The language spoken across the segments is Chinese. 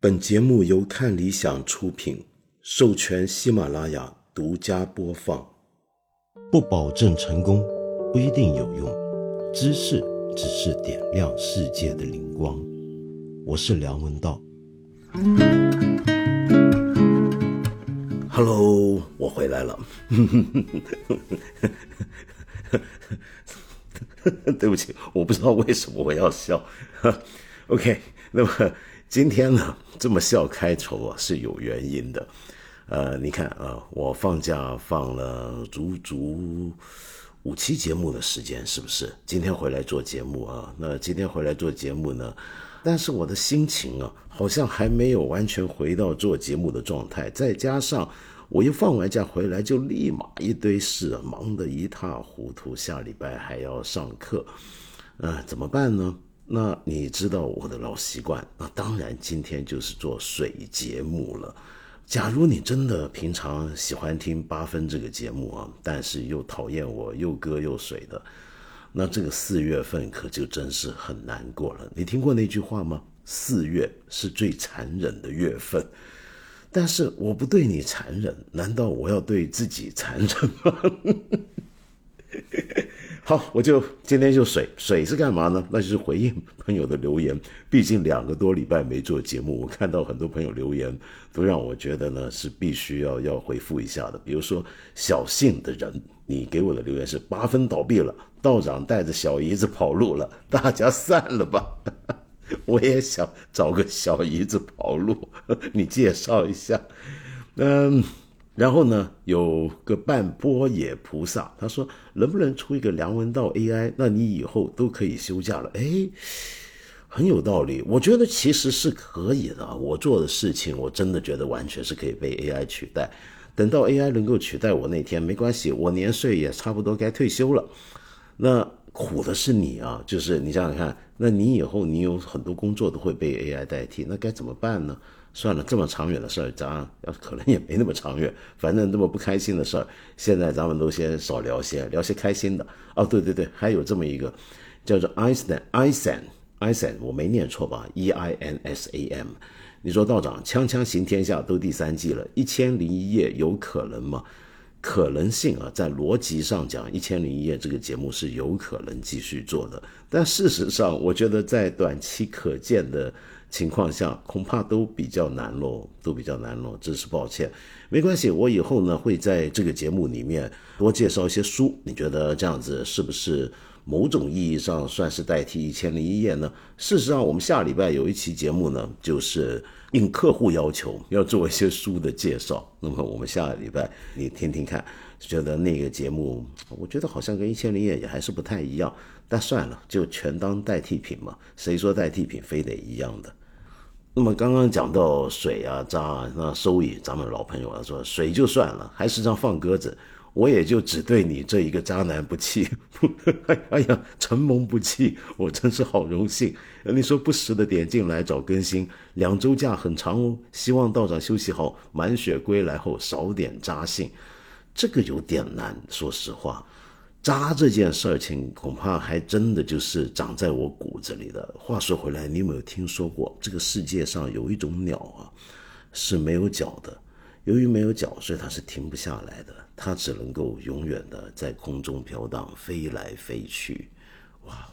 本节目由看理想出品，授权喜马拉雅独家播放。不保证成功，不一定有用。知识只是点亮世界的灵光。我是梁文道。Hello，我回来了。对不起，我不知道为什么我要笑。OK，那么今天呢，这么笑开头啊是有原因的。呃，你看啊，我放假放了足足五期节目的时间，是不是？今天回来做节目啊，那今天回来做节目呢，但是我的心情啊，好像还没有完全回到做节目的状态，再加上。我一放完假回来，就立马一堆事，忙得一塌糊涂。下礼拜还要上课，呃，怎么办呢？那你知道我的老习惯，那当然今天就是做水节目了。假如你真的平常喜欢听八分这个节目啊，但是又讨厌我又割又水的，那这个四月份可就真是很难过了。你听过那句话吗？四月是最残忍的月份。但是我不对你残忍，难道我要对自己残忍吗？好，我就今天就水水是干嘛呢？那就是回应朋友的留言。毕竟两个多礼拜没做节目，我看到很多朋友留言，都让我觉得呢是必须要要回复一下的。比如说小信的人，你给我的留言是八分倒闭了，道长带着小姨子跑路了，大家散了吧。我也想找个小姨子跑路，你介绍一下。嗯，然后呢，有个半波野菩萨，他说能不能出一个梁文道 AI？那你以后都可以休假了。哎，很有道理，我觉得其实是可以的。我做的事情，我真的觉得完全是可以被 AI 取代。等到 AI 能够取代我那天，没关系，我年岁也差不多该退休了。那。苦的是你啊，就是你想想看，那你以后你有很多工作都会被 AI 代替，那该怎么办呢？算了，这么长远的事儿，咱要可能也没那么长远。反正这么不开心的事儿，现在咱们都先少聊些，聊些开心的。哦，对对对，还有这么一个叫做 ISEN ISEN i s a n 我没念错吧？E I N S A M。你说道长，锵锵行天下都第三季了，一千零一夜有可能吗？可能性啊，在逻辑上讲，《一千零一夜》这个节目是有可能继续做的，但事实上，我觉得在短期可见的情况下，恐怕都比较难喽，都比较难喽，真是抱歉。没关系，我以后呢会在这个节目里面多介绍一些书，你觉得这样子是不是？某种意义上算是代替《一千零一夜》呢。事实上，我们下礼拜有一期节目呢，就是应客户要求要做一些书的介绍。那么我们下礼拜你听听看，觉得那个节目，我觉得好像跟《一千零一夜》也还是不太一样。但算了，就全当代替品嘛。谁说代替品非得一样的？那么刚刚讲到水啊、渣啊，那收益，咱们老朋友啊说水就算了，还时常放鸽子。我也就只对你这一个渣男不弃，哎呀，承蒙不弃，我真是好荣幸。你说不时的点进来找更新，两周假很长哦。希望道长休息好，满血归来后少点渣性，这个有点难。说实话，渣这件事情恐怕还真的就是长在我骨子里的。话说回来，你有没有听说过这个世界上有一种鸟啊，是没有脚的？由于没有脚，所以它是停不下来的。它只能够永远的在空中飘荡，飞来飞去，哇！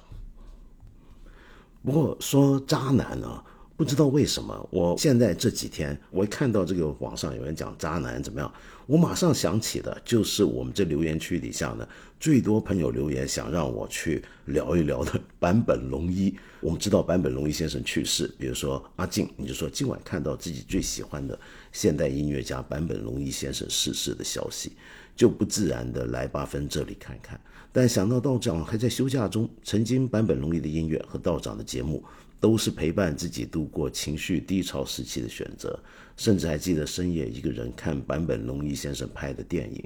不过说渣男呢，不知道为什么，我现在这几天我一看到这个网上有人讲渣男怎么样，我马上想起的就是我们这留言区底下呢，最多朋友留言想让我去聊一聊的坂本龙一。我们知道坂本龙一先生去世，比如说阿静，你就说今晚看到自己最喜欢的现代音乐家坂本龙一先生逝世的消息。就不自然的来八分这里看看，但想到道长还在休假中，曾经坂本龙一的音乐和道长的节目都是陪伴自己度过情绪低潮时期的选择，甚至还记得深夜一个人看坂本龙一先生拍的电影。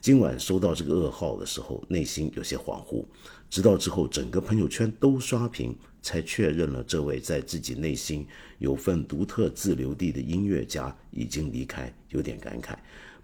今晚收到这个噩耗的时候，内心有些恍惚，直到之后整个朋友圈都刷屏，才确认了这位在自己内心有份独特自留地的音乐家已经离开，有点感慨。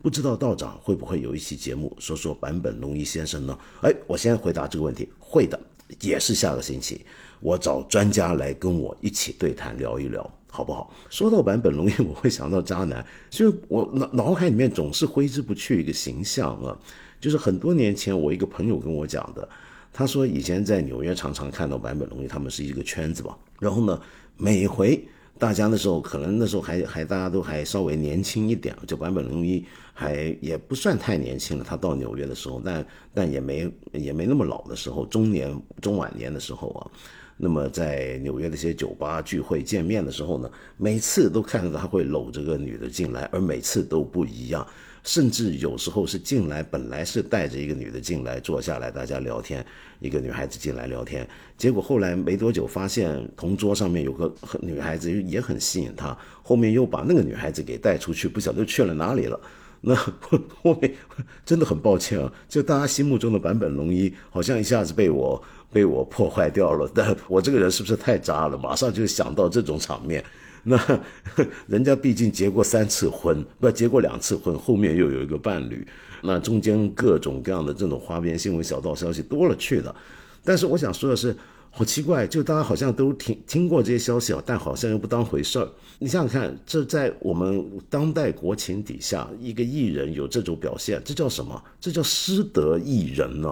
不知道道长会不会有一期节目说说坂本龙一先生呢？哎，我先回答这个问题，会的，也是下个星期，我找专家来跟我一起对谈聊一聊。好不好？说到坂本龙一，我会想到渣男，就我脑脑海里面总是挥之不去一个形象啊，就是很多年前我一个朋友跟我讲的，他说以前在纽约常常看到坂本龙一，他们是一个圈子吧，然后呢，每回。大家那时候可能那时候还还大家都还稍微年轻一点，就坂本龙一还也不算太年轻了。他到纽约的时候，但但也没也没那么老的时候，中年中晚年的时候啊。那么在纽约的一些酒吧聚会见面的时候呢，每次都看到他会搂着个女的进来，而每次都不一样。甚至有时候是进来，本来是带着一个女的进来坐下来，大家聊天，一个女孩子进来聊天，结果后来没多久发现同桌上面有个女孩子也很吸引他，后面又把那个女孩子给带出去，不晓得去了哪里了。那后面真的很抱歉啊，就大家心目中的版本龙一好像一下子被我被我破坏掉了。但我这个人是不是太渣了？马上就想到这种场面。那 人家毕竟结过三次婚，不结过两次婚，后面又有一个伴侣，那中间各种各样的这种花边新闻、小道消息多了去了。但是我想说的是，好奇怪，就大家好像都听听过这些消息啊，但好像又不当回事儿。你想想看，这在我们当代国情底下，一个艺人有这种表现，这叫什么？这叫失德艺人呢？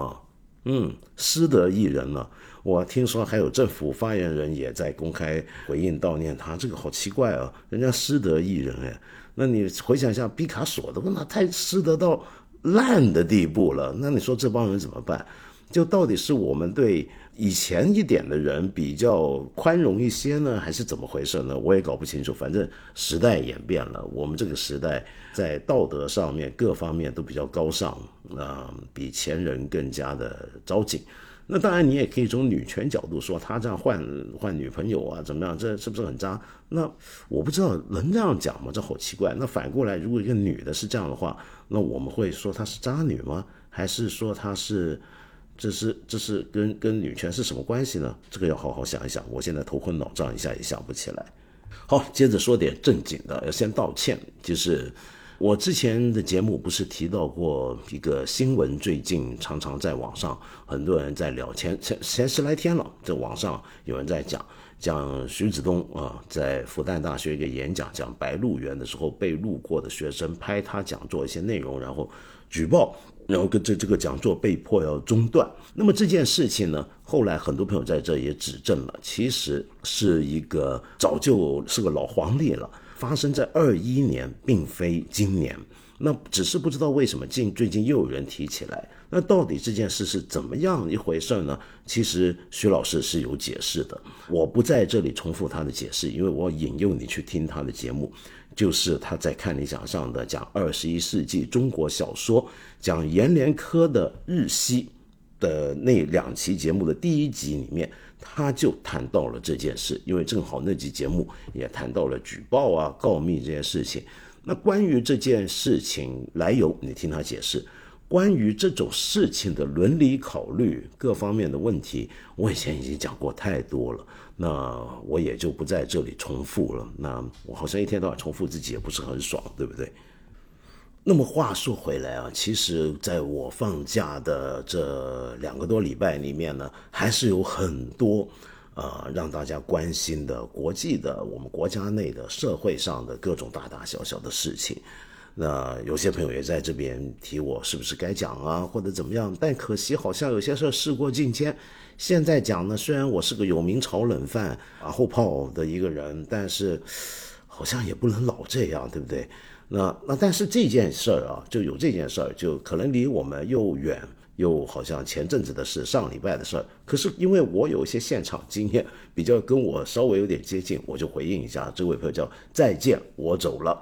嗯，失德艺人呢？我听说还有政府发言人也在公开回应悼念他，这个好奇怪啊！人家失德艺人哎，那你回想一下，毕卡索的那太失德到烂的地步了，那你说这帮人怎么办？就到底是我们对以前一点的人比较宽容一些呢，还是怎么回事呢？我也搞不清楚。反正时代演变了，我们这个时代在道德上面各方面都比较高尚，啊，比前人更加的着紧。那当然，你也可以从女权角度说，他这样换换女朋友啊，怎么样？这是不是很渣？那我不知道能这样讲吗？这好奇怪。那反过来，如果一个女的是这样的话，那我们会说她是渣女吗？还是说她是，这是这是跟跟女权是什么关系呢？这个要好好想一想。我现在头昏脑胀一下，也想不起来。好，接着说点正经的，要先道歉，就是。我之前的节目不是提到过一个新闻，最近常常在网上很多人在聊，前前前十来天了，在网上有人在讲讲徐子东啊，在复旦大学一个演讲，讲白鹿原的时候，被路过的学生拍他讲座一些内容，然后举报，然后跟这这个讲座被迫要中断。那么这件事情呢，后来很多朋友在这也指证了，其实是一个早就是个老黄历了。发生在二一年，并非今年，那只是不知道为什么近最近又有人提起来。那到底这件事是怎么样一回事呢？其实徐老师是有解释的，我不在这里重复他的解释，因为我引诱你去听他的节目，就是他在看理想上的讲二十一世纪中国小说，讲阎连科的日系的那两期节目的第一集里面。他就谈到了这件事，因为正好那集节目也谈到了举报啊、告密这件事情。那关于这件事情来由，你听他解释。关于这种事情的伦理考虑、各方面的问题，我以前已经讲过太多了，那我也就不在这里重复了。那我好像一天到晚重复自己也不是很爽，对不对？那么话说回来啊，其实在我放假的这两个多礼拜里面呢，还是有很多，呃，让大家关心的国际的、我们国家内的、社会上的各种大大小小的事情。那有些朋友也在这边提我是不是该讲啊，或者怎么样？但可惜好像有些事事过境迁。现在讲呢，虽然我是个有名炒冷饭、马后炮的一个人，但是好像也不能老这样，对不对？那那但是这件事儿啊，就有这件事儿，就可能离我们又远又好像前阵子的事，上礼拜的事儿。可是因为我有一些现场经验，比较跟我稍微有点接近，我就回应一下。这位朋友叫再见，我走了。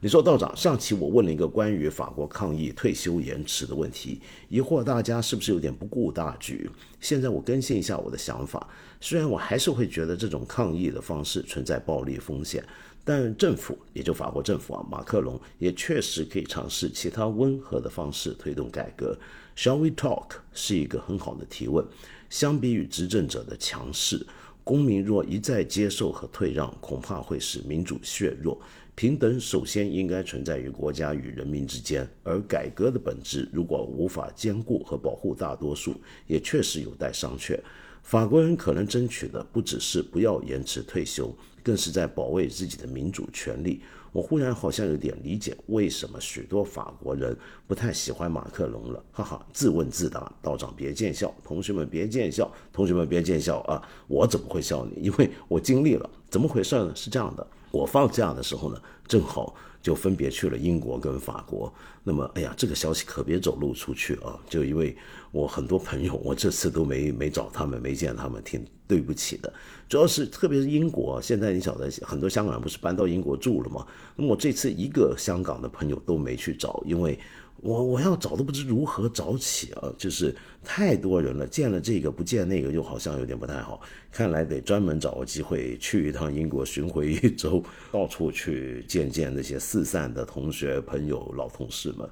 你说道长，上期我问了一个关于法国抗议退休延迟的问题，疑惑大家是不是有点不顾大局？现在我更新一下我的想法，虽然我还是会觉得这种抗议的方式存在暴力风险。但政府，也就法国政府啊，马克龙也确实可以尝试其他温和的方式推动改革。Shall we talk？是一个很好的提问。相比于执政者的强势，公民若一再接受和退让，恐怕会使民主削弱。平等首先应该存在于国家与人民之间，而改革的本质如果无法兼顾和保护大多数，也确实有待商榷。法国人可能争取的不只是不要延迟退休，更是在保卫自己的民主权利。我忽然好像有点理解为什么许多法国人不太喜欢马克龙了，哈哈！自问自答，道长别见笑，同学们别见笑，同学们别见笑啊！我怎么会笑你？因为我经历了，怎么回事呢？是这样的，我放假的时候呢，正好。就分别去了英国跟法国。那么，哎呀，这个消息可别走漏出去啊！就因为我很多朋友，我这次都没没找他们，没见他们，挺对不起的。主要是，特别是英国，现在你晓得，很多香港人不是搬到英国住了吗？那么我这次一个香港的朋友都没去找，因为。我我要找都不知如何找起啊！就是太多人了，见了这个不见那个，又好像有点不太好。看来得专门找个机会去一趟英国巡回一周，到处去见见那些四散的同学、朋友、老同事们。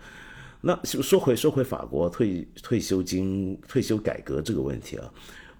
那说回说回法国退退休金、退休改革这个问题啊。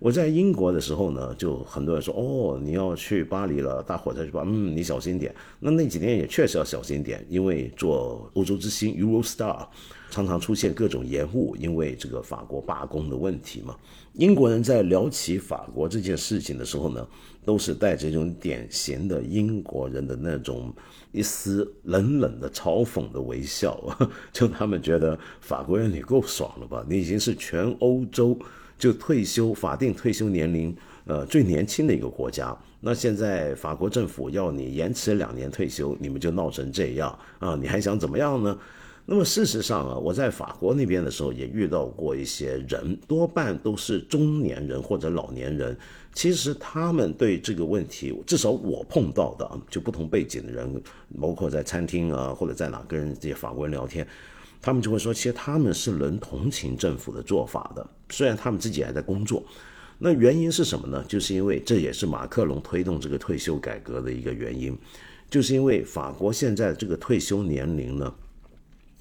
我在英国的时候呢，就很多人说哦，你要去巴黎了，大火车去吧，嗯，你小心点。那那几天也确实要小心点，因为坐欧洲之星 Eurostar 常常出现各种延误，因为这个法国罢工的问题嘛。英国人在聊起法国这件事情的时候呢，都是带着一种典型的英国人的那种一丝冷冷的嘲讽的微笑，就他们觉得法国人你够爽了吧？你已经是全欧洲。就退休法定退休年龄，呃，最年轻的一个国家。那现在法国政府要你延迟两年退休，你们就闹成这样啊？你还想怎么样呢？那么事实上啊，我在法国那边的时候也遇到过一些人，多半都是中年人或者老年人。其实他们对这个问题，至少我碰到的，就不同背景的人，包括在餐厅啊，或者在哪跟这些法国人聊天。他们就会说，其实他们是能同情政府的做法的，虽然他们自己还在工作。那原因是什么呢？就是因为这也是马克龙推动这个退休改革的一个原因，就是因为法国现在这个退休年龄呢，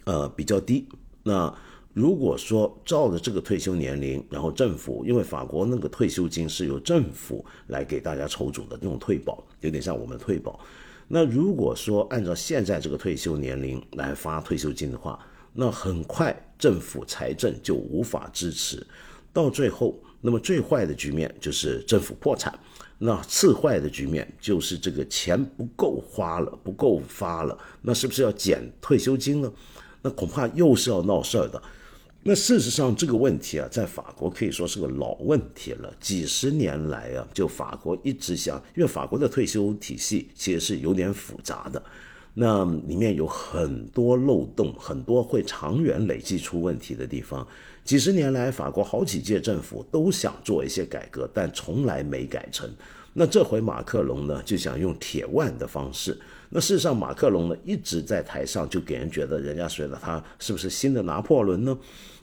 呃比较低。那如果说照着这个退休年龄，然后政府，因为法国那个退休金是由政府来给大家筹组的那种退保，有点像我们退保。那如果说按照现在这个退休年龄来发退休金的话，那很快政府财政就无法支持，到最后，那么最坏的局面就是政府破产，那次坏的局面就是这个钱不够花了，不够发了，那是不是要减退休金呢？那恐怕又是要闹事儿的。那事实上这个问题啊，在法国可以说是个老问题了，几十年来啊，就法国一直想，因为法国的退休体系其实是有点复杂的。那里面有很多漏洞，很多会长远累积出问题的地方。几十年来，法国好几届政府都想做一些改革，但从来没改成。那这回马克龙呢，就想用铁腕的方式。那事实上，马克龙呢一直在台上，就给人觉得人家觉得他是不是新的拿破仑呢？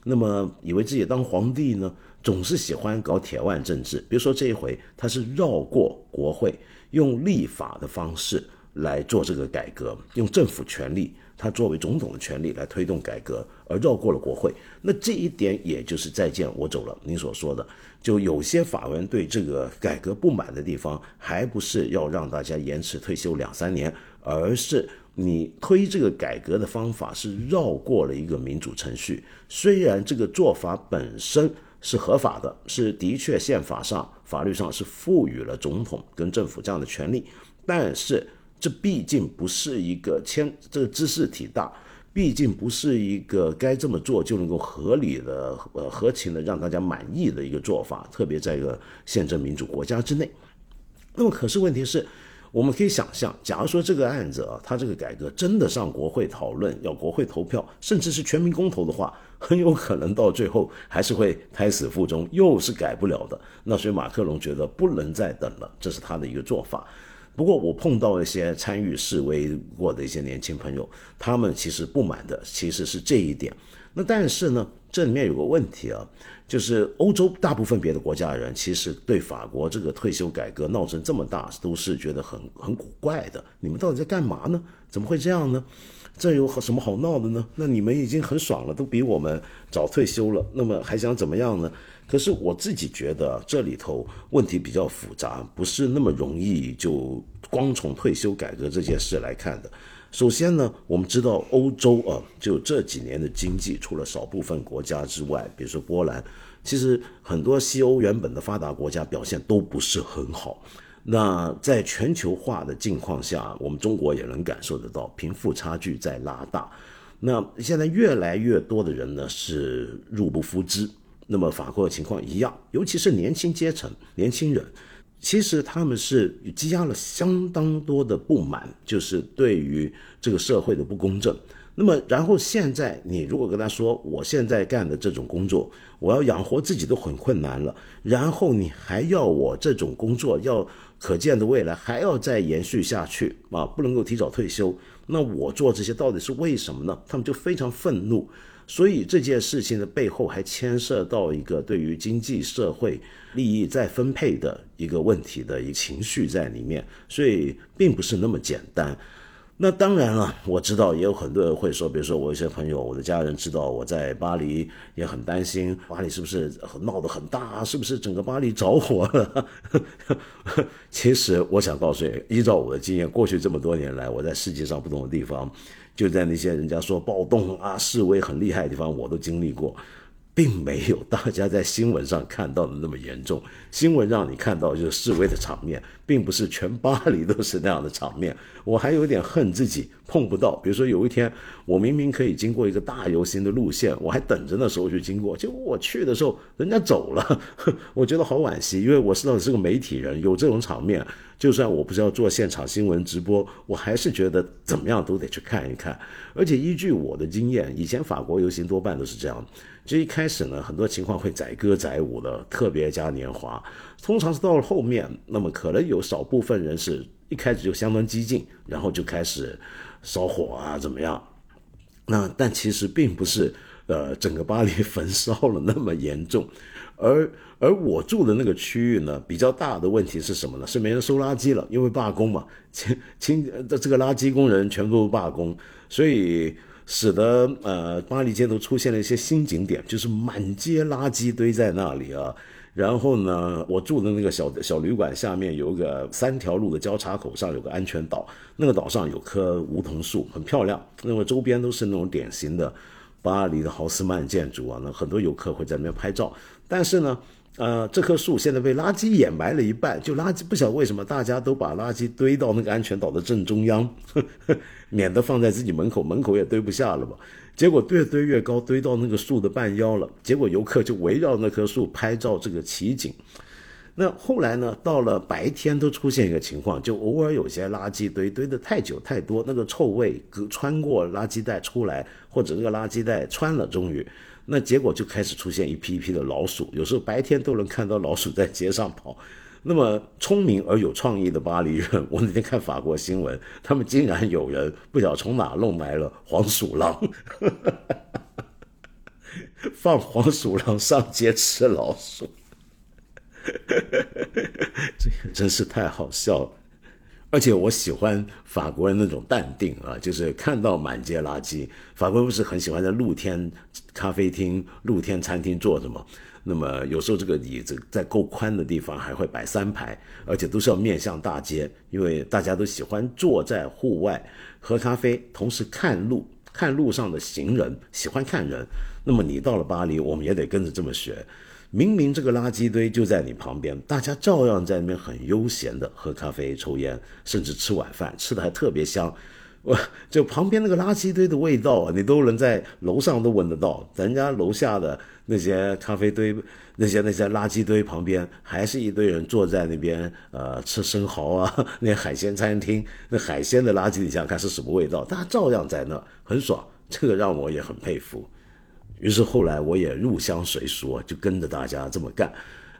那么以为自己当皇帝呢，总是喜欢搞铁腕政治。比如说这一回，他是绕过国会，用立法的方式。来做这个改革，用政府权力，他作为总统的权力来推动改革，而绕过了国会。那这一点也就是再见我走了。您所说的，就有些法文对这个改革不满的地方，还不是要让大家延迟退休两三年，而是你推这个改革的方法是绕过了一个民主程序。虽然这个做法本身是合法的，是的确宪法上、法律上是赋予了总统跟政府这样的权利，但是。这毕竟不是一个牵这个知识体大，毕竟不是一个该这么做就能够合理的呃合情的让大家满意的一个做法，特别在一个宪政民主国家之内。那么，可是问题是，我们可以想象，假如说这个案子啊，它这个改革真的上国会讨论，要国会投票，甚至是全民公投的话，很有可能到最后还是会胎死腹中，又是改不了的。那所以马克龙觉得不能再等了，这是他的一个做法。不过我碰到一些参与示威过的一些年轻朋友，他们其实不满的其实是这一点。那但是呢，这里面有个问题啊，就是欧洲大部分别的国家的人，其实对法国这个退休改革闹成这么大，都是觉得很很古怪的。你们到底在干嘛呢？怎么会这样呢？这有什么好闹的呢？那你们已经很爽了，都比我们早退休了，那么还想怎么样呢？可是我自己觉得这里头问题比较复杂，不是那么容易就光从退休改革这件事来看的。首先呢，我们知道欧洲啊，就这几年的经济，除了少部分国家之外，比如说波兰，其实很多西欧原本的发达国家表现都不是很好。那在全球化的境况下，我们中国也能感受得到贫富差距在拉大。那现在越来越多的人呢是入不敷支。那么法国的情况一样，尤其是年轻阶层、年轻人，其实他们是积压了相当多的不满，就是对于这个社会的不公正。那么，然后现在你如果跟他说，我现在干的这种工作，我要养活自己都很困难了，然后你还要我这种工作要可见的未来还要再延续下去啊，不能够提早退休，那我做这些到底是为什么呢？他们就非常愤怒。所以这件事情的背后还牵涉到一个对于经济社会利益再分配的一个问题的一个情绪在里面，所以并不是那么简单。那当然了，我知道也有很多人会说，比如说我一些朋友，我的家人知道我在巴黎，也很担心巴黎是不是闹得很大，是不是整个巴黎着火了？其实我想告诉你，依照我的经验，过去这么多年来，我在世界上不同的地方，就在那些人家说暴动啊、示威很厉害的地方，我都经历过。并没有大家在新闻上看到的那么严重。新闻让你看到就是示威的场面，并不是全巴黎都是那样的场面。我还有点恨自己碰不到。比如说有一天，我明明可以经过一个大游行的路线，我还等着那时候去经过，结果我去的时候人家走了，我觉得好惋惜，因为我知道是个媒体人，有这种场面，就算我不是要做现场新闻直播，我还是觉得怎么样都得去看一看。而且依据我的经验，以前法国游行多半都是这样。这一开始呢，很多情况会载歌载舞的，特别嘉年华。通常是到了后面，那么可能有少部分人是一开始就相当激进，然后就开始烧火啊，怎么样？那但其实并不是，呃，整个巴黎 焚烧了那么严重。而而我住的那个区域呢，比较大的问题是什么呢？是没人收垃圾了，因为罢工嘛，清清的这个垃圾工人全部罢工，所以。使得呃巴黎街头出现了一些新景点，就是满街垃圾堆在那里啊。然后呢，我住的那个小小旅馆下面有个三条路的交叉口上有个安全岛，那个岛上有棵梧桐树，很漂亮。那么周边都是那种典型的巴黎的豪斯曼建筑啊，那很多游客会在那边拍照。但是呢。呃，这棵树现在被垃圾掩埋了一半，就垃圾不晓得为什么大家都把垃圾堆到那个安全岛的正中央，免得放在自己门口，门口也堆不下了吧？结果越堆越高，堆到那个树的半腰了。结果游客就围绕那棵树拍照这个奇景。那后来呢，到了白天都出现一个情况，就偶尔有些垃圾堆堆得太久太多，那个臭味隔穿过垃圾袋出来，或者那个垃圾袋穿了，终于。那结果就开始出现一批一批的老鼠，有时候白天都能看到老鼠在街上跑。那么聪明而有创意的巴黎人，我那天看法国新闻，他们竟然有人不晓从哪弄来了黄鼠狼，放黄鼠狼上街吃老鼠，这真是太好笑了。而且我喜欢法国人那种淡定啊，就是看到满街垃圾，法国人不是很喜欢在露天咖啡厅、露天餐厅坐着吗？那么有时候这个椅子在够宽的地方还会摆三排，而且都是要面向大街，因为大家都喜欢坐在户外喝咖啡，同时看路，看路上的行人，喜欢看人。那么你到了巴黎，我们也得跟着这么学。明明这个垃圾堆就在你旁边，大家照样在那边很悠闲的喝咖啡、抽烟，甚至吃晚饭，吃的还特别香。我 就旁边那个垃圾堆的味道啊，你都能在楼上都闻得到。咱家楼下的那些咖啡堆、那些那些垃圾堆旁边，还是一堆人坐在那边，呃，吃生蚝啊，那海鲜餐厅，那海鲜的垃圾，你想想看是什么味道？大家照样在那很爽，这个让我也很佩服。于是后来我也入乡随俗，就跟着大家这么干。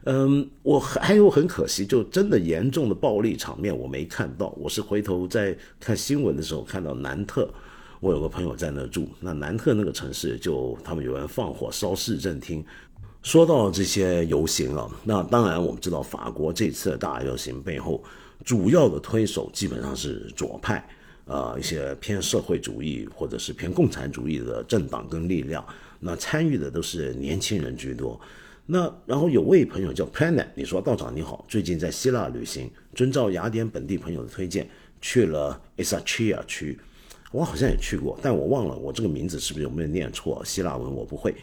嗯，我还有很可惜，就真的严重的暴力场面我没看到。我是回头在看新闻的时候看到南特，我有个朋友在那住。那南特那个城市，就他们有人放火烧市政厅。说到这些游行啊，那当然我们知道法国这次的大游行背后主要的推手基本上是左派，呃，一些偏社会主义或者是偏共产主义的政党跟力量。那参与的都是年轻人居多，那然后有位朋友叫 Planet，你说道长你好，最近在希腊旅行，遵照雅典本地朋友的推荐，去了 Isachia 区，我好像也去过，但我忘了我这个名字是不是有没有念错，希腊文我不会。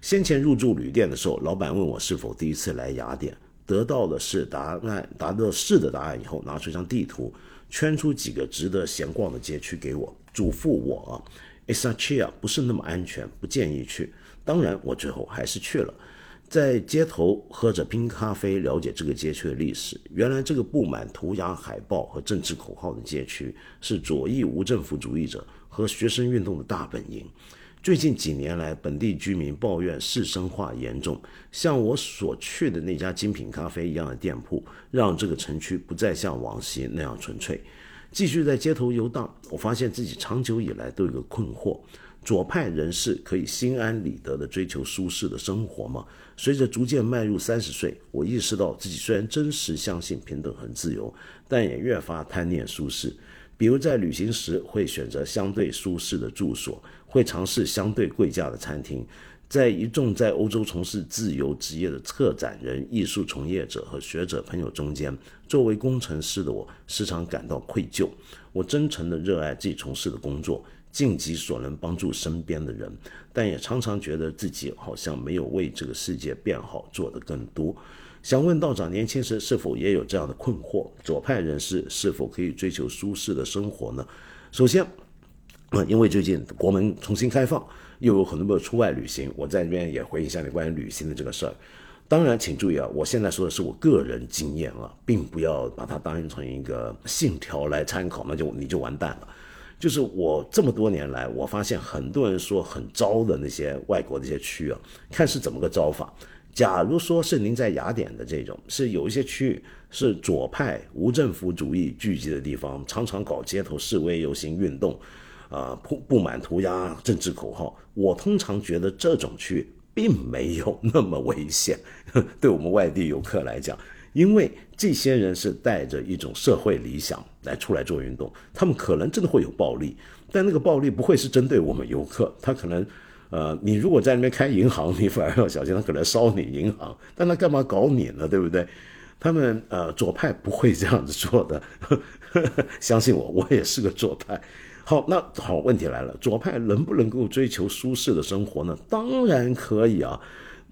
先前入住旅店的时候，老板问我是否第一次来雅典，得到的是答案，答到是的答案以后，拿出一张地图，圈出几个值得闲逛的街区给我，嘱咐我啊 e s a c h i a 不是那么安全，不建议去。当然，我最后还是去了。在街头喝着冰咖啡，了解这个街区的历史。原来这个布满涂鸦、海报和政治口号的街区，是左翼无政府主义者和学生运动的大本营。最近几年来，本地居民抱怨市生化严重，像我所去的那家精品咖啡一样的店铺，让这个城区不再像往昔那样纯粹。继续在街头游荡，我发现自己长久以来都有个困惑。左派人士可以心安理得地追求舒适的生活吗？随着逐渐迈入三十岁，我意识到自己虽然真实相信平等和自由，但也越发贪念舒适。比如在旅行时会选择相对舒适的住所，会尝试相对贵价的餐厅。在一众在欧洲从事自由职业的策展人、艺术从业者和学者朋友中间，作为工程师的我时常感到愧疚。我真诚地热爱自己从事的工作。尽己所能帮助身边的人，但也常常觉得自己好像没有为这个世界变好做得更多。想问道长，年轻时是否也有这样的困惑？左派人士是否可以追求舒适的生活呢？首先，因为最近国门重新开放，又有很多朋友出外旅行，我在这边也回应一下你关于旅行的这个事儿。当然，请注意啊，我现在说的是我个人经验啊，并不要把它当成一个信条来参考，那就你就完蛋了。就是我这么多年来，我发现很多人说很糟的那些外国的一些区啊，看是怎么个糟法。假如说是您在雅典的这种，是有一些区域是左派无政府主义聚集的地方，常常搞街头示威游行运动，啊，布布满涂鸦、政治口号。我通常觉得这种区域并没有那么危险，对我们外地游客来讲。因为这些人是带着一种社会理想来出来做运动，他们可能真的会有暴力，但那个暴力不会是针对我们游客，他可能，呃，你如果在那边开银行，你反而要小心，他可能烧你银行，但他干嘛搞你呢？对不对？他们呃左派不会这样子做的，相信我，我也是个左派。好，那好，问题来了，左派能不能够追求舒适的生活呢？当然可以啊。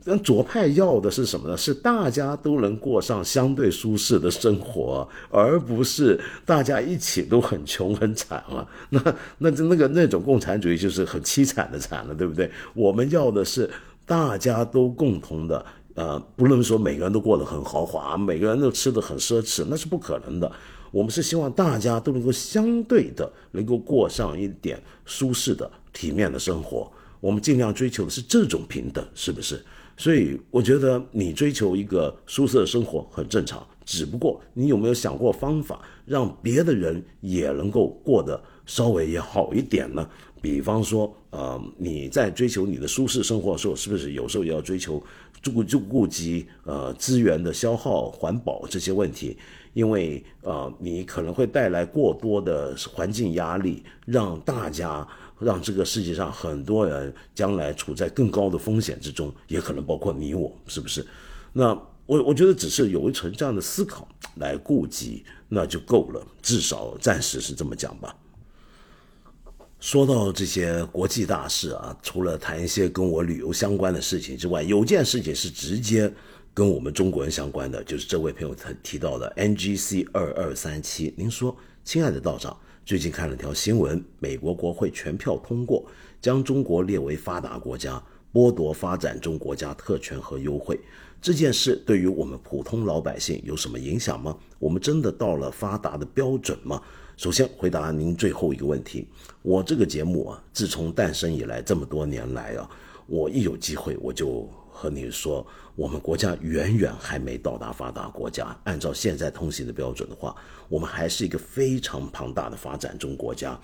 但左派要的是什么呢？是大家都能过上相对舒适的生活，而不是大家一起都很穷很惨啊。那那那个那种共产主义就是很凄惨的惨了，对不对？我们要的是大家都共同的，呃，不能说每个人都过得很豪华，每个人都吃的很奢侈，那是不可能的。我们是希望大家都能够相对的能够过上一点舒适的、体面的生活。我们尽量追求的是这种平等，是不是？所以我觉得你追求一个舒适的生活很正常，只不过你有没有想过方法让别的人也能够过得稍微也好一点呢？比方说，呃，你在追求你的舒适生活的时候，是不是有时候也要追求顾就顾及呃资源的消耗、环保这些问题？因为呃，你可能会带来过多的环境压力，让大家。让这个世界上很多人将来处在更高的风险之中，也可能包括你我，是不是？那我我觉得只是有一层这样的思考来顾及，那就够了，至少暂时是这么讲吧。说到这些国际大事啊，除了谈一些跟我旅游相关的事情之外，有件事情是直接跟我们中国人相关的，就是这位朋友他提到的 NGC 二二三七。您说，亲爱的道长。最近看了条新闻，美国国会全票通过将中国列为发达国家，剥夺发展中国家特权和优惠。这件事对于我们普通老百姓有什么影响吗？我们真的到了发达的标准吗？首先回答您最后一个问题，我这个节目啊，自从诞生以来这么多年来啊，我一有机会我就。和你说，我们国家远远还没到达发达国家。按照现在通行的标准的话，我们还是一个非常庞大的发展中国家。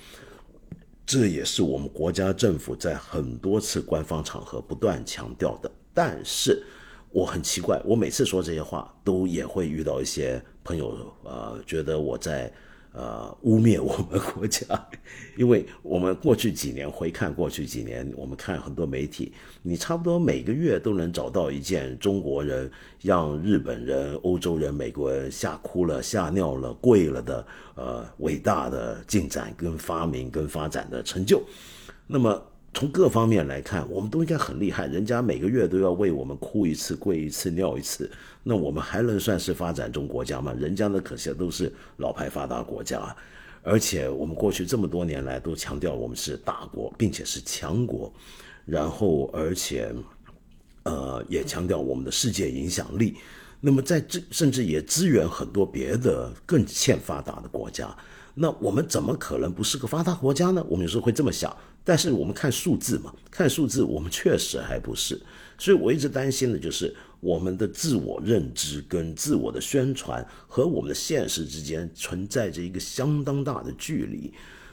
这也是我们国家政府在很多次官方场合不断强调的。但是，我很奇怪，我每次说这些话，都也会遇到一些朋友，呃，觉得我在。呃，污蔑我们国家，因为我们过去几年回看过去几年，我们看很多媒体，你差不多每个月都能找到一件中国人让日本人、欧洲人、美国人吓哭了、吓尿了、跪了的呃伟大的进展、跟发明、跟发展的成就。那么从各方面来看，我们都应该很厉害。人家每个月都要为我们哭一次、跪一次、尿一次，那我们还能算是发展中国家吗？人家呢，可惜都是老牌发达国家，而且我们过去这么多年来都强调我们是大国，并且是强国，然后而且，呃，也强调我们的世界影响力。那么在这甚至也支援很多别的更欠发达的国家。那我们怎么可能不是个发达国家呢？我们有时候会这么想，但是我们看数字嘛，看数字，我们确实还不是。所以我一直担心的就是我们的自我认知跟自我的宣传和我们的现实之间存在着一个相当大的距离。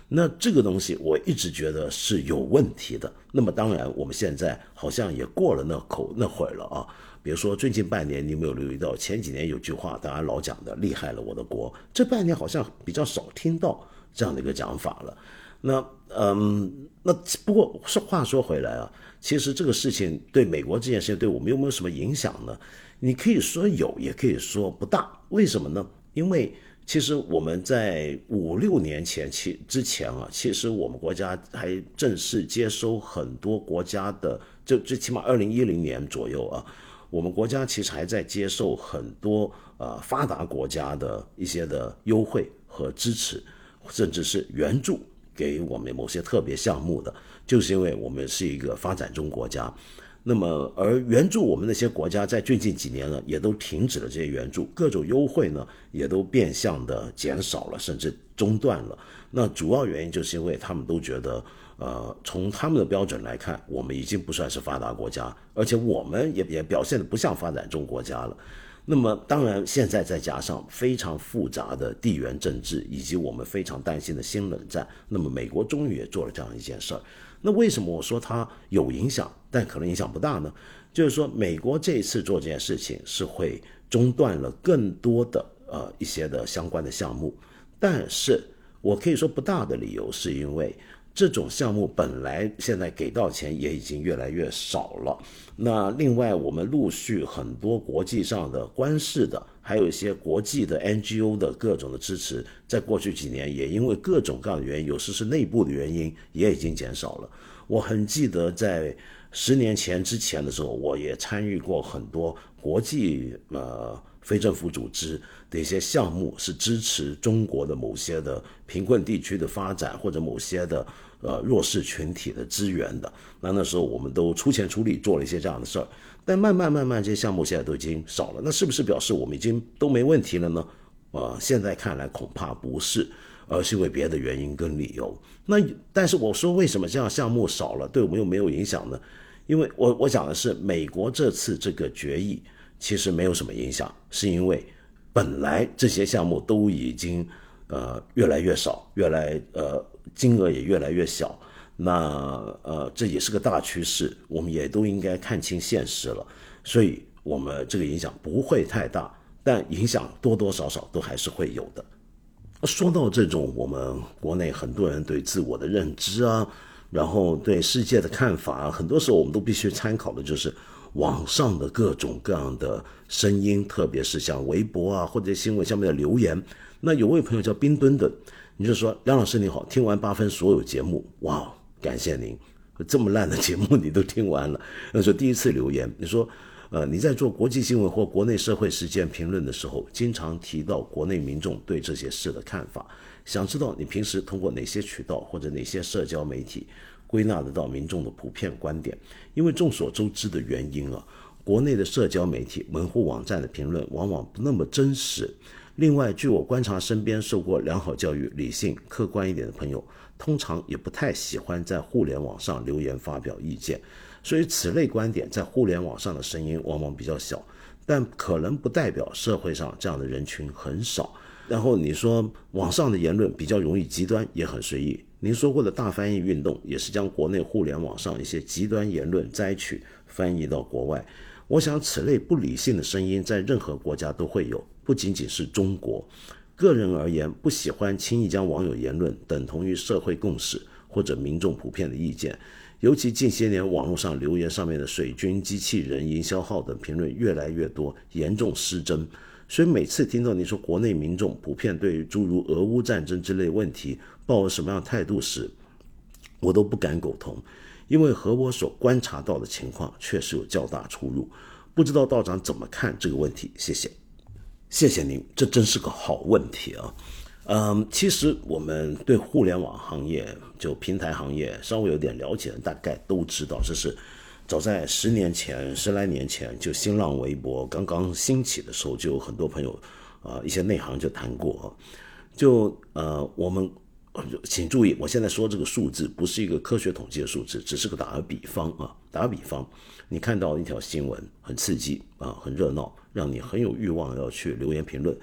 那这个东西我一直觉得是有问题的。那么当然，我们现在好像也过了那口那会儿了啊。比如说，最近半年，你有没有留意到？前几年有句话，大家老讲的“厉害了我的国”，这半年好像比较少听到这样的一个讲法了。那，嗯，那不过说话说回来啊，其实这个事情对美国这件事情对我们有没有什么影响呢？你可以说有，也可以说不大。为什么呢？因为其实我们在五六年前其之前啊，其实我们国家还正式接收很多国家的，就最起码二零一零年左右啊。我们国家其实还在接受很多呃发达国家的一些的优惠和支持，甚至是援助给我们某些特别项目的，就是因为我们是一个发展中国家。那么，而援助我们那些国家在最近几年呢，也都停止了这些援助，各种优惠呢也都变相的减少了，甚至中断了。那主要原因就是因为他们都觉得。呃，从他们的标准来看，我们已经不算是发达国家，而且我们也也表现的不像发展中国家了。那么，当然现在再加上非常复杂的地缘政治，以及我们非常担心的新冷战，那么美国终于也做了这样一件事儿。那为什么我说它有影响，但可能影响不大呢？就是说，美国这一次做这件事情是会中断了更多的呃一些的相关的项目，但是我可以说不大的理由是因为。这种项目本来现在给到钱也已经越来越少了。那另外，我们陆续很多国际上的官事的，还有一些国际的 NGO 的各种的支持，在过去几年也因为各种各样的原因，有时是内部的原因，也已经减少了。我很记得在十年前之前的时候，我也参与过很多国际呃。非政府组织的一些项目是支持中国的某些的贫困地区的发展，或者某些的呃弱势群体的资源的。那那时候我们都出钱出力做了一些这样的事儿，但慢慢慢慢这些项目现在都已经少了。那是不是表示我们已经都没问题了呢？呃，现在看来恐怕不是，而是因为别的原因跟理由。那但是我说为什么这样项目少了，对我们又没有影响呢？因为我我讲的是美国这次这个决议。其实没有什么影响，是因为本来这些项目都已经呃越来越少，越来呃金额也越来越小。那呃这也是个大趋势，我们也都应该看清现实了。所以我们这个影响不会太大，但影响多多少少都还是会有的。说到这种我们国内很多人对自我的认知啊，然后对世界的看法，很多时候我们都必须参考的就是。网上的各种各样的声音，特别是像微博啊或者新闻下面的留言，那有位朋友叫冰墩墩，你就说梁老师你好，听完八分所有节目，哇，感谢您，这么烂的节目你都听完了。那说第一次留言，你说，呃，你在做国际新闻或国内社会事件评论的时候，经常提到国内民众对这些事的看法，想知道你平时通过哪些渠道或者哪些社交媒体。归纳得到民众的普遍观点，因为众所周知的原因啊，国内的社交媒体、门户网站的评论往往不那么真实。另外，据我观察，身边受过良好教育、理性、客观一点的朋友，通常也不太喜欢在互联网上留言发表意见。所以，此类观点在互联网上的声音往往比较小，但可能不代表社会上这样的人群很少。然后你说网上的言论比较容易极端，也很随意。您说过的大翻译运动，也是将国内互联网上一些极端言论摘取翻译到国外。我想，此类不理性的声音在任何国家都会有，不仅仅是中国。个人而言，不喜欢轻易将网友言论等同于社会共识或者民众普遍的意见。尤其近些年，网络上留言上面的水军、机器人、营销号等评论越来越多，严重失真。所以每次听到你说国内民众普遍对于诸如俄乌战争之类问题抱有什么样态度时，我都不敢苟同，因为和我所观察到的情况确实有较大出入。不知道道长怎么看这个问题？谢谢，谢谢您，这真是个好问题啊。嗯，其实我们对互联网行业，就平台行业稍微有点了解，大概都知道，这是早在十年前、十来年前，就新浪微博刚刚兴起的时候，就有很多朋友，啊，一些内行就谈过，就呃，我们请注意，我现在说这个数字不是一个科学统计的数字，只是个打个比方啊，打个比方，你看到一条新闻很刺激啊，很热闹，让你很有欲望要去留言评论。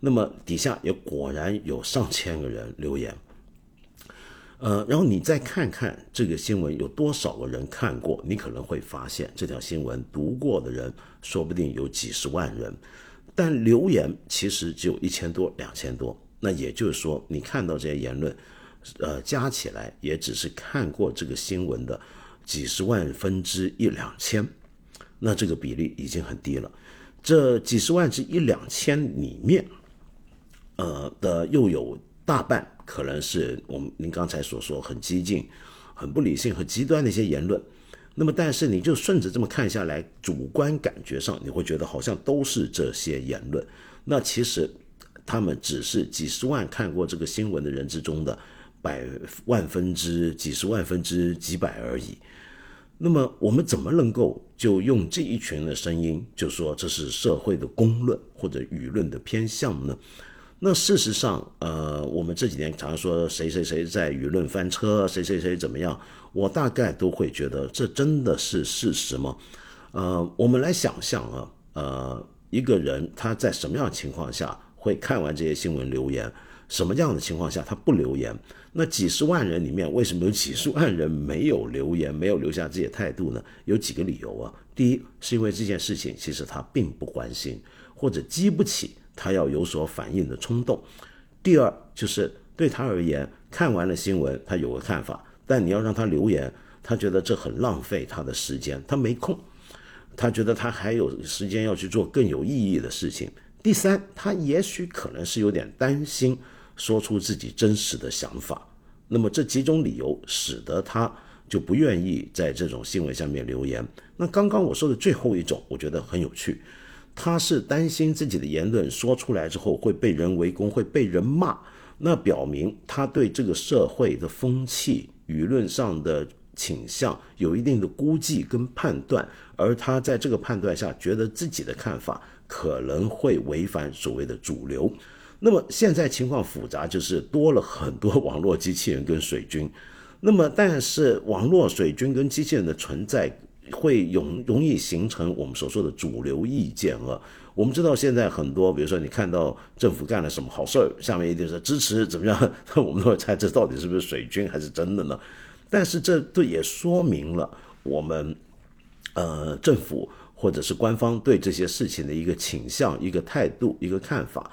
那么底下也果然有上千个人留言，呃，然后你再看看这个新闻有多少个人看过，你可能会发现这条新闻读过的人说不定有几十万人，但留言其实只有一千多、两千多。那也就是说，你看到这些言论，呃，加起来也只是看过这个新闻的几十万分之一两千，那这个比例已经很低了。这几十万之一两千里面。呃的又有大半可能是我们您刚才所说很激进、很不理性、很极端的一些言论。那么，但是你就顺着这么看下来，主观感觉上你会觉得好像都是这些言论。那其实他们只是几十万看过这个新闻的人之中的百万分之几十万分之几百而已。那么我们怎么能够就用这一群的声音就说这是社会的公论或者舆论的偏向呢？那事实上，呃，我们这几年常说谁谁谁在舆论翻车，谁谁谁怎么样，我大概都会觉得这真的是事实吗？呃，我们来想象啊，呃，一个人他在什么样情况下会看完这些新闻留言，什么样的情况下他不留言？那几十万人里面，为什么有几十万人没有留言，没有留下自己的态度呢？有几个理由啊。第一，是因为这件事情其实他并不关心，或者激不起。他要有所反应的冲动。第二，就是对他而言，看完了新闻，他有个看法，但你要让他留言，他觉得这很浪费他的时间，他没空，他觉得他还有时间要去做更有意义的事情。第三，他也许可能是有点担心说出自己真实的想法。那么这几种理由使得他就不愿意在这种新闻下面留言。那刚刚我说的最后一种，我觉得很有趣。他是担心自己的言论说出来之后会被人围攻，会被人骂，那表明他对这个社会的风气、舆论上的倾向有一定的估计跟判断，而他在这个判断下，觉得自己的看法可能会违反所谓的主流。那么现在情况复杂，就是多了很多网络机器人跟水军。那么，但是网络水军跟机器人的存在。会容容易形成我们所说的主流意见啊。我们知道现在很多，比如说你看到政府干了什么好事儿，下面一定是支持怎么样？我们都会猜这到底是不是水军还是真的呢？但是这对也说明了我们呃政府或者是官方对这些事情的一个倾向、一个态度、一个看法。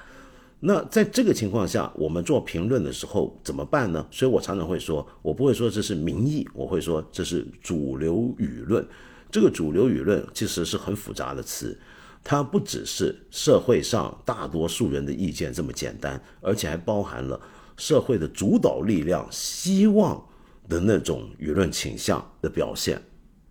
那在这个情况下，我们做评论的时候怎么办呢？所以我常常会说，我不会说这是民意，我会说这是主流舆论。这个主流舆论其实是很复杂的词，它不只是社会上大多数人的意见这么简单，而且还包含了社会的主导力量希望的那种舆论倾向的表现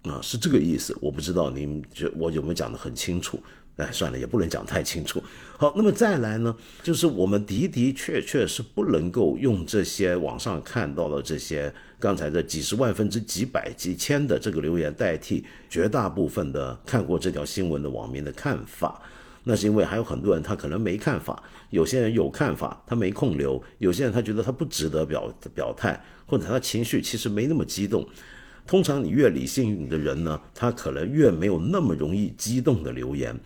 啊，是这个意思。我不知道您觉我有没有讲得很清楚。哎，算了，也不能讲太清楚。好，那么再来呢，就是我们的的确确是不能够用这些网上看到的这些刚才的几十万分之几百几千的这个留言代替绝大部分的看过这条新闻的网民的看法。那是因为还有很多人他可能没看法，有些人有看法，他没空留；有些人他觉得他不值得表表态，或者他情绪其实没那么激动。通常你越理性的人呢，他可能越没有那么容易激动的留言。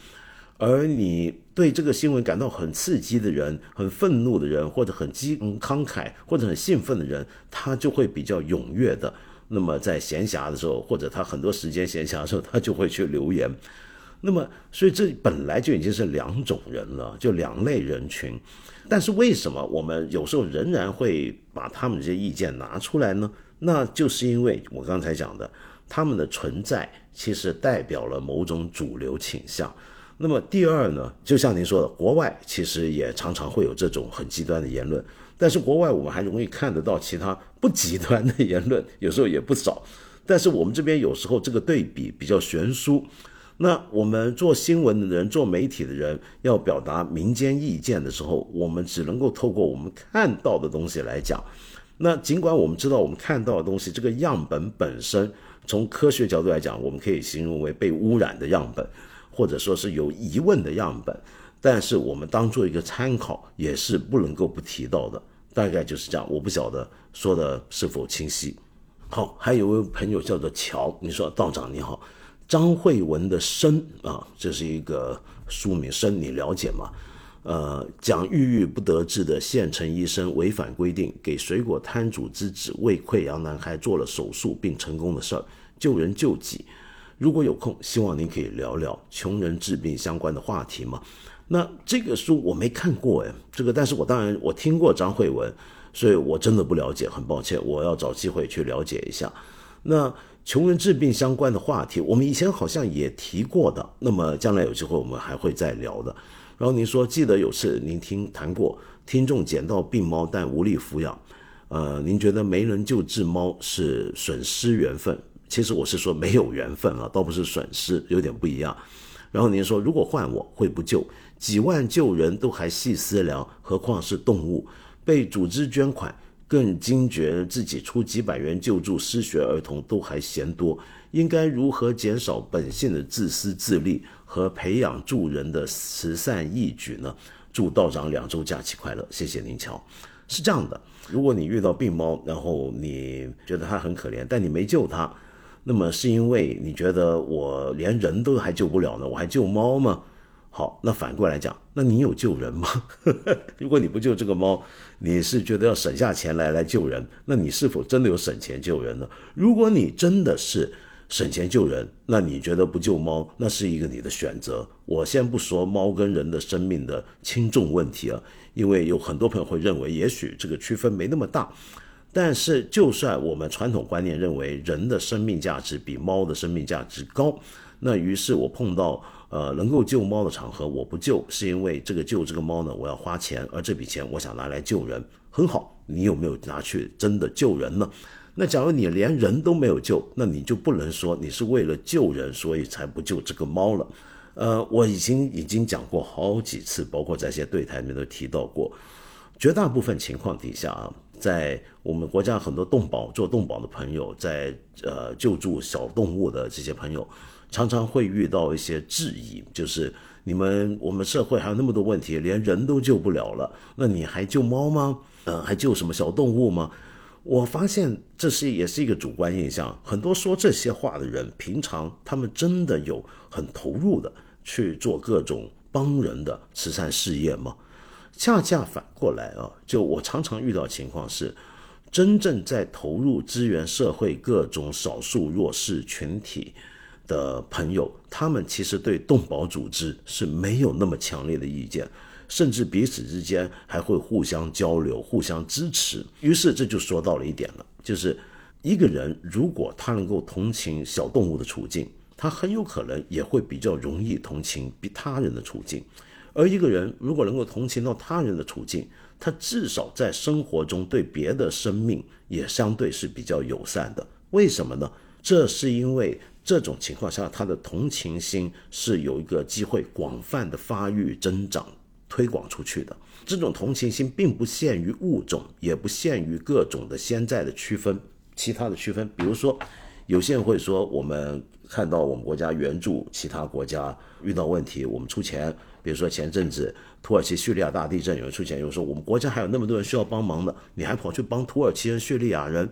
而你对这个新闻感到很刺激的人、很愤怒的人，或者很激慷慨或者很兴奋的人，他就会比较踊跃的。那么在闲暇的时候，或者他很多时间闲暇的时候，他就会去留言。那么，所以这本来就已经是两种人了，就两类人群。但是为什么我们有时候仍然会把他们这些意见拿出来呢？那就是因为我刚才讲的，他们的存在其实代表了某种主流倾向。那么第二呢，就像您说的，国外其实也常常会有这种很极端的言论，但是国外我们还容易看得到其他不极端的言论，有时候也不少。但是我们这边有时候这个对比比较悬殊。那我们做新闻的人、做媒体的人要表达民间意见的时候，我们只能够透过我们看到的东西来讲。那尽管我们知道我们看到的东西，这个样本本身从科学角度来讲，我们可以形容为被污染的样本，或者说是有疑问的样本，但是我们当做一个参考也是不能够不提到的。大概就是这样，我不晓得说的是否清晰。好，还有位朋友叫做乔，你说道长你好。张慧文的《生》啊，这是一个书名，《生》你了解吗？呃，讲郁郁不得志的县城医生违反规定，给水果摊主之子胃溃疡男孩做了手术并成功的事儿，救人救己。如果有空，希望您可以聊聊穷人治病相关的话题嘛？那这个书我没看过哎，这个但是我当然我听过张慧文，所以我真的不了解，很抱歉，我要找机会去了解一下。那。穷人治病相关的话题，我们以前好像也提过的。那么将来有机会我们还会再聊的。然后您说，记得有次您听谈过，听众捡到病猫但无力抚养，呃，您觉得没人救治猫是损失缘分？其实我是说没有缘分啊，倒不是损失，有点不一样。然后您说，如果换我会不救？几万救人都还细思量，何况是动物被组织捐款？更惊觉自己出几百元救助失学儿童都还嫌多，应该如何减少本性的自私自利和培养助人的慈善义举呢？祝道长两周假期快乐，谢谢您，瞧。是这样的，如果你遇到病猫，然后你觉得它很可怜，但你没救它，那么是因为你觉得我连人都还救不了呢，我还救猫吗？好，那反过来讲，那你有救人吗？如果你不救这个猫，你是觉得要省下钱来来救人，那你是否真的有省钱救人呢？如果你真的是省钱救人，那你觉得不救猫，那是一个你的选择。我先不说猫跟人的生命的轻重问题啊，因为有很多朋友会认为，也许这个区分没那么大。但是，就算我们传统观念认为人的生命价值比猫的生命价值高，那于是我碰到。呃，能够救猫的场合我不救，是因为这个救这个猫呢，我要花钱，而这笔钱我想拿来救人，很好。你有没有拿去真的救人呢？那假如你连人都没有救，那你就不能说你是为了救人所以才不救这个猫了。呃，我已经已经讲过好几次，包括在一些对台里面都提到过，绝大部分情况底下啊，在我们国家很多动保做动保的朋友，在呃救助小动物的这些朋友。常常会遇到一些质疑，就是你们我们社会还有那么多问题，连人都救不了了，那你还救猫吗？呃，还救什么小动物吗？我发现这是也是一个主观印象。很多说这些话的人，平常他们真的有很投入的去做各种帮人的慈善事业吗？恰恰反过来啊，就我常常遇到情况是，真正在投入支援社会各种少数弱势群体。的朋友，他们其实对动保组织是没有那么强烈的意见，甚至彼此之间还会互相交流、互相支持。于是这就说到了一点了，就是一个人如果他能够同情小动物的处境，他很有可能也会比较容易同情比他人的处境。而一个人如果能够同情到他人的处境，他至少在生活中对别的生命也相对是比较友善的。为什么呢？这是因为。这种情况下，他的同情心是有一个机会广泛的发育、增长、推广出去的。这种同情心并不限于物种，也不限于各种的现在的区分，其他的区分，比如说，有些人会说，我们看到我们国家援助其他国家遇到问题，我们出钱。比如说前阵子土耳其叙利亚大地震，有人出钱，有人说我们国家还有那么多人需要帮忙的，你还跑去帮土耳其人、叙利亚人，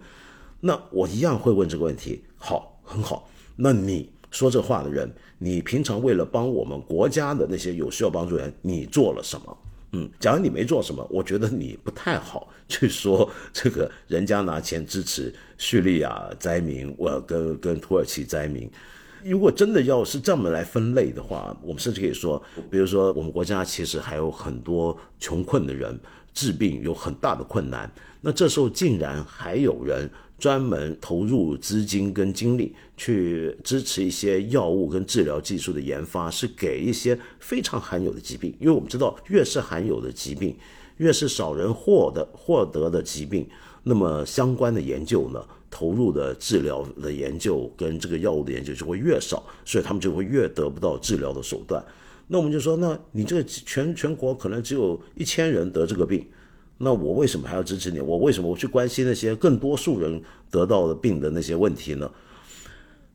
那我一样会问这个问题。好，很好。那你说这话的人，你平常为了帮我们国家的那些有需要帮助人，你做了什么？嗯，假如你没做什么，我觉得你不太好 去说这个人家拿钱支持叙利亚灾民，我跟跟土耳其灾民。如果真的要是这么来分类的话，我们甚至可以说，比如说我们国家其实还有很多穷困的人，治病有很大的困难，那这时候竟然还有人。专门投入资金跟精力去支持一些药物跟治疗技术的研发，是给一些非常罕有的疾病。因为我们知道，越是罕有的疾病，越是少人获得获得的疾病，那么相关的研究呢，投入的治疗的研究跟这个药物的研究就会越少，所以他们就会越得不到治疗的手段。那我们就说，那你这个全全国可能只有一千人得这个病，那我为什么还要支持你？我为什么我去关心那些更多数人得到的病的那些问题呢？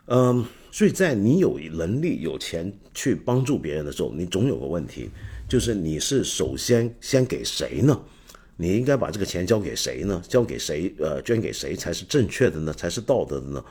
嗯，所以在你有能力、有钱去帮助别人的时候，你总有个问题，就是你是首先先给谁呢？你应该把这个钱交给谁呢？交给谁？呃，捐给谁才是正确的呢？才是道德的呢？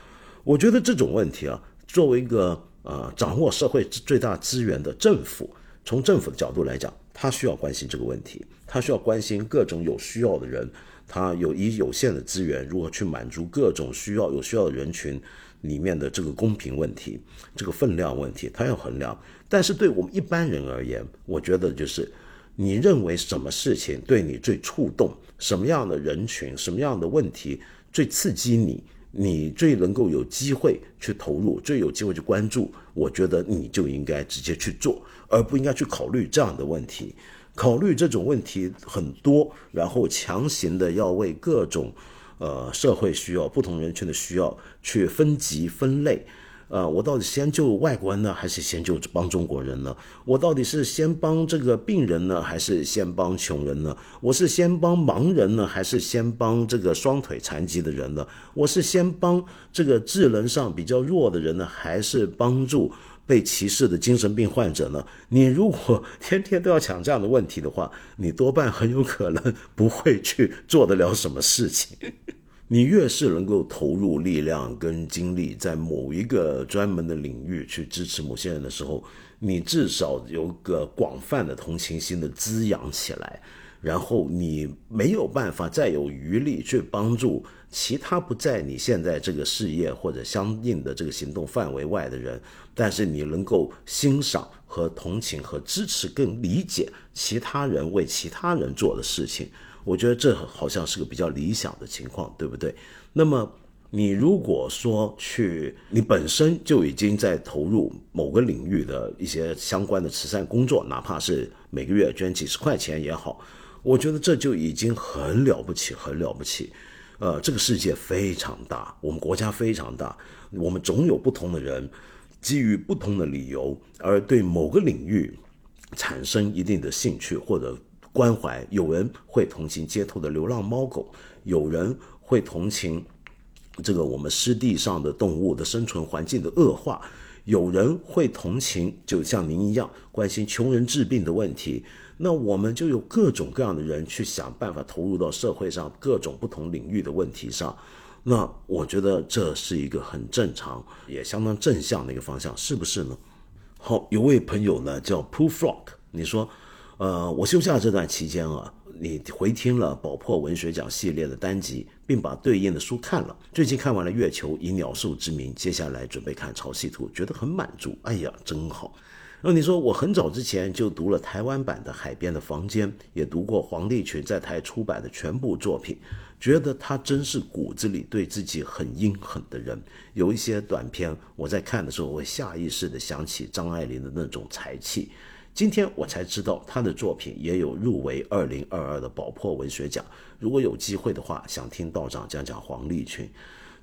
我觉得这种问题啊，作为一个呃掌握社会最大资源的政府，从政府的角度来讲，他需要关心这个问题，他需要关心各种有需要的人，他有以有限的资源如何去满足各种需要有需要的人群里面的这个公平问题、这个分量问题，他要衡量。但是对我们一般人而言，我觉得就是。你认为什么事情对你最触动？什么样的人群、什么样的问题最刺激你？你最能够有机会去投入，最有机会去关注？我觉得你就应该直接去做，而不应该去考虑这样的问题。考虑这种问题很多，然后强行的要为各种呃社会需要、不同人群的需要去分级分类。呃，我到底先救外国人呢，还是先救帮中国人呢？我到底是先帮这个病人呢，还是先帮穷人呢？我是先帮盲人呢，还是先帮这个双腿残疾的人呢？我是先帮这个智能上比较弱的人呢，还是帮助被歧视的精神病患者呢？你如果天天都要想这样的问题的话，你多半很有可能不会去做得了什么事情。你越是能够投入力量跟精力在某一个专门的领域去支持某些人的时候，你至少有个广泛的同情心的滋养起来，然后你没有办法再有余力去帮助其他不在你现在这个事业或者相应的这个行动范围外的人，但是你能够欣赏和同情和支持更理解其他人为其他人做的事情。我觉得这好像是个比较理想的情况，对不对？那么你如果说去，你本身就已经在投入某个领域的一些相关的慈善工作，哪怕是每个月捐几十块钱也好，我觉得这就已经很了不起，很了不起。呃，这个世界非常大，我们国家非常大，我们总有不同的人，基于不同的理由而对某个领域产生一定的兴趣或者。关怀，有人会同情街头的流浪猫狗，有人会同情这个我们湿地上的动物的生存环境的恶化，有人会同情，就像您一样关心穷人治病的问题。那我们就有各种各样的人去想办法投入到社会上各种不同领域的问题上。那我觉得这是一个很正常，也相当正向的一个方向，是不是呢？好，有位朋友呢叫 Pooh Flock，你说。呃，我休假这段期间啊，你回听了宝珀文学奖系列的单集，并把对应的书看了。最近看完了《月球以鸟兽之名》，接下来准备看《潮汐图》，觉得很满足。哎呀，真好。那你说，我很早之前就读了台湾版的《海边的房间》，也读过黄立群在台出版的全部作品，觉得他真是骨子里对自己很阴狠的人。有一些短篇，我在看的时候，会下意识地想起张爱玲的那种才气。今天我才知道他的作品也有入围二零二二的宝珀文学奖。如果有机会的话，想听道长讲讲黄立群。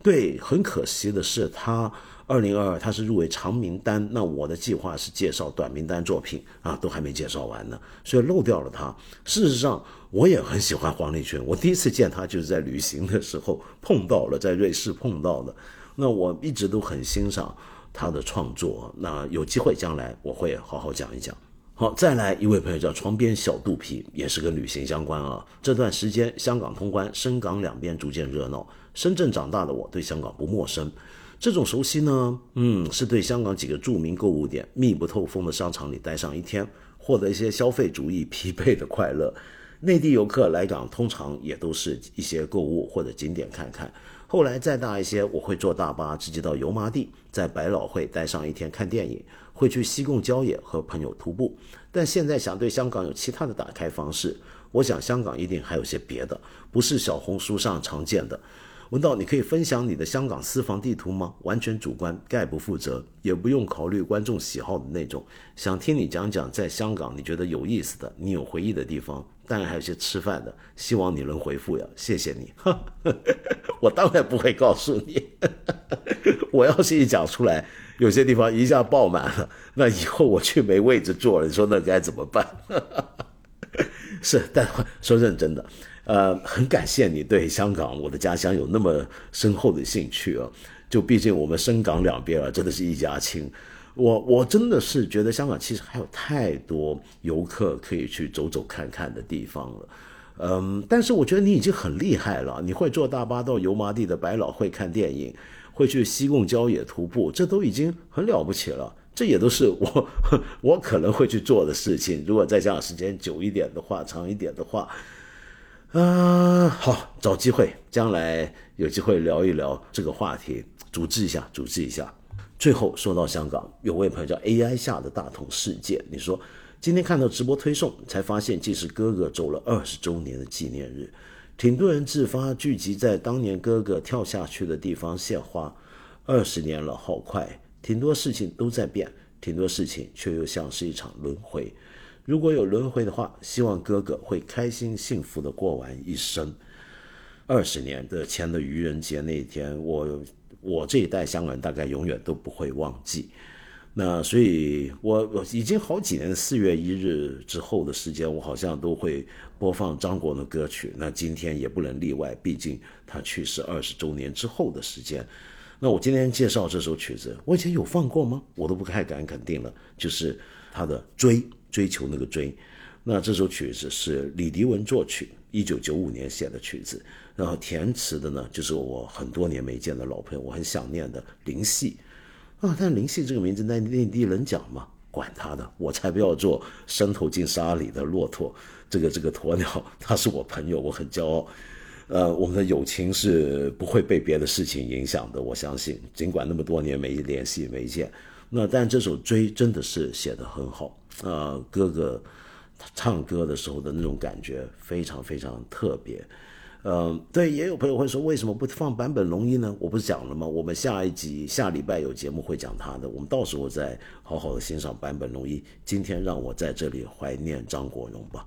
对，很可惜的是，他二零二二他是入围长名单，那我的计划是介绍短名单作品啊，都还没介绍完呢，所以漏掉了他。事实上，我也很喜欢黄立群，我第一次见他就是在旅行的时候碰到了，在瑞士碰到的。那我一直都很欣赏他的创作，那有机会将来我会好好讲一讲。好，再来一位朋友叫床边小肚皮，也是跟旅行相关啊。这段时间香港通关，深港两边逐渐热闹。深圳长大的我对香港不陌生，这种熟悉呢，嗯，是对香港几个著名购物点、密不透风的商场里待上一天，获得一些消费主义疲惫的快乐。内地游客来港通常也都是一些购物或者景点看看。后来再大一些，我会坐大巴直接到油麻地，在百老汇待上一天看电影。会去西贡郊野和朋友徒步，但现在想对香港有其他的打开方式。我想香港一定还有些别的，不是小红书上常见的。文道，你可以分享你的香港私房地图吗？完全主观，概不负责，也不用考虑观众喜好的那种。想听你讲讲在香港你觉得有意思的、你有回忆的地方，当然还有些吃饭的。希望你能回复呀，谢谢你。我当然不会告诉你。我要是一讲出来，有些地方一下爆满了，那以后我去没位置坐了，你说那该怎么办？是，但说认真的，呃，很感谢你对香港我的家乡有那么深厚的兴趣啊。就毕竟我们深港两边啊，真的是一家亲。我我真的是觉得香港其实还有太多游客可以去走走看看的地方了。嗯，但是我觉得你已经很厉害了，你会坐大巴到油麻地的百老汇看电影，会去西贡郊野徒步，这都已经很了不起了。这也都是我 我可能会去做的事情。如果再这样时间久一点的话，长一点的话，啊，好，找机会，将来有机会聊一聊这个话题，组织一下，组织一下。最后说到香港，有位朋友叫 AI 下的大同世界，你说。今天看到直播推送，才发现既是哥哥走了二十周年的纪念日，挺多人自发聚集在当年哥哥跳下去的地方献花。二十年了，好快，挺多事情都在变，挺多事情却又像是一场轮回。如果有轮回的话，希望哥哥会开心幸福的过完一生。二十年的前的愚人节那一天，我我这一代香港人大概永远都不会忘记。那所以，我我已经好几年四月一日之后的时间，我好像都会播放张国荣的歌曲。那今天也不能例外，毕竟他去世二十周年之后的时间。那我今天介绍这首曲子，我以前有放过吗？我都不太敢肯定了。就是他的追追求那个追。那这首曲子是李迪文作曲，一九九五年写的曲子。然后填词的呢，就是我很多年没见的老朋友，我很想念的林夕。啊！但林夕这个名字在内地能讲吗？管他的，我才不要做伸头进沙里的骆驼。这个这个鸵鸟，他是我朋友，我很骄傲。呃，我们的友情是不会被别的事情影响的，我相信。尽管那么多年没联系没见，那但这首追真的是写得很好。呃，哥哥唱歌的时候的那种感觉非常非常特别。嗯，对，也有朋友会说，为什么不放版本龙一呢？我不是讲了吗？我们下一集下礼拜有节目会讲他的，我们到时候再好好的欣赏版本龙一。今天让我在这里怀念张国荣吧。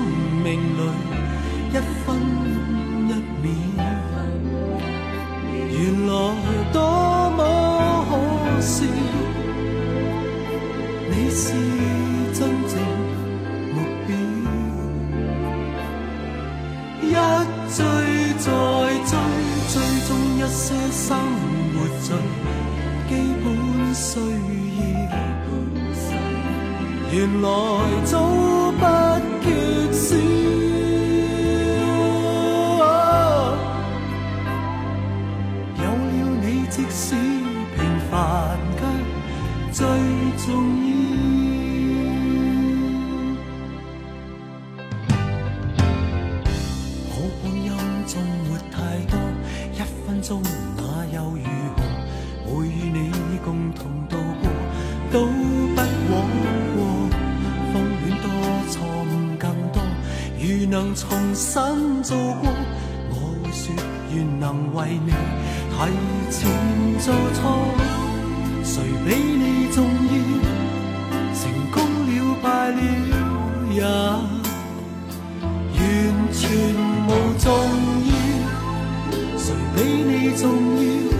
中那又如何？会与你共同度过，都不枉过。风恋多，错误更多。如能重新做过，我会说愿能为你提前做错。谁比你重要？成功了，败了也。你重要。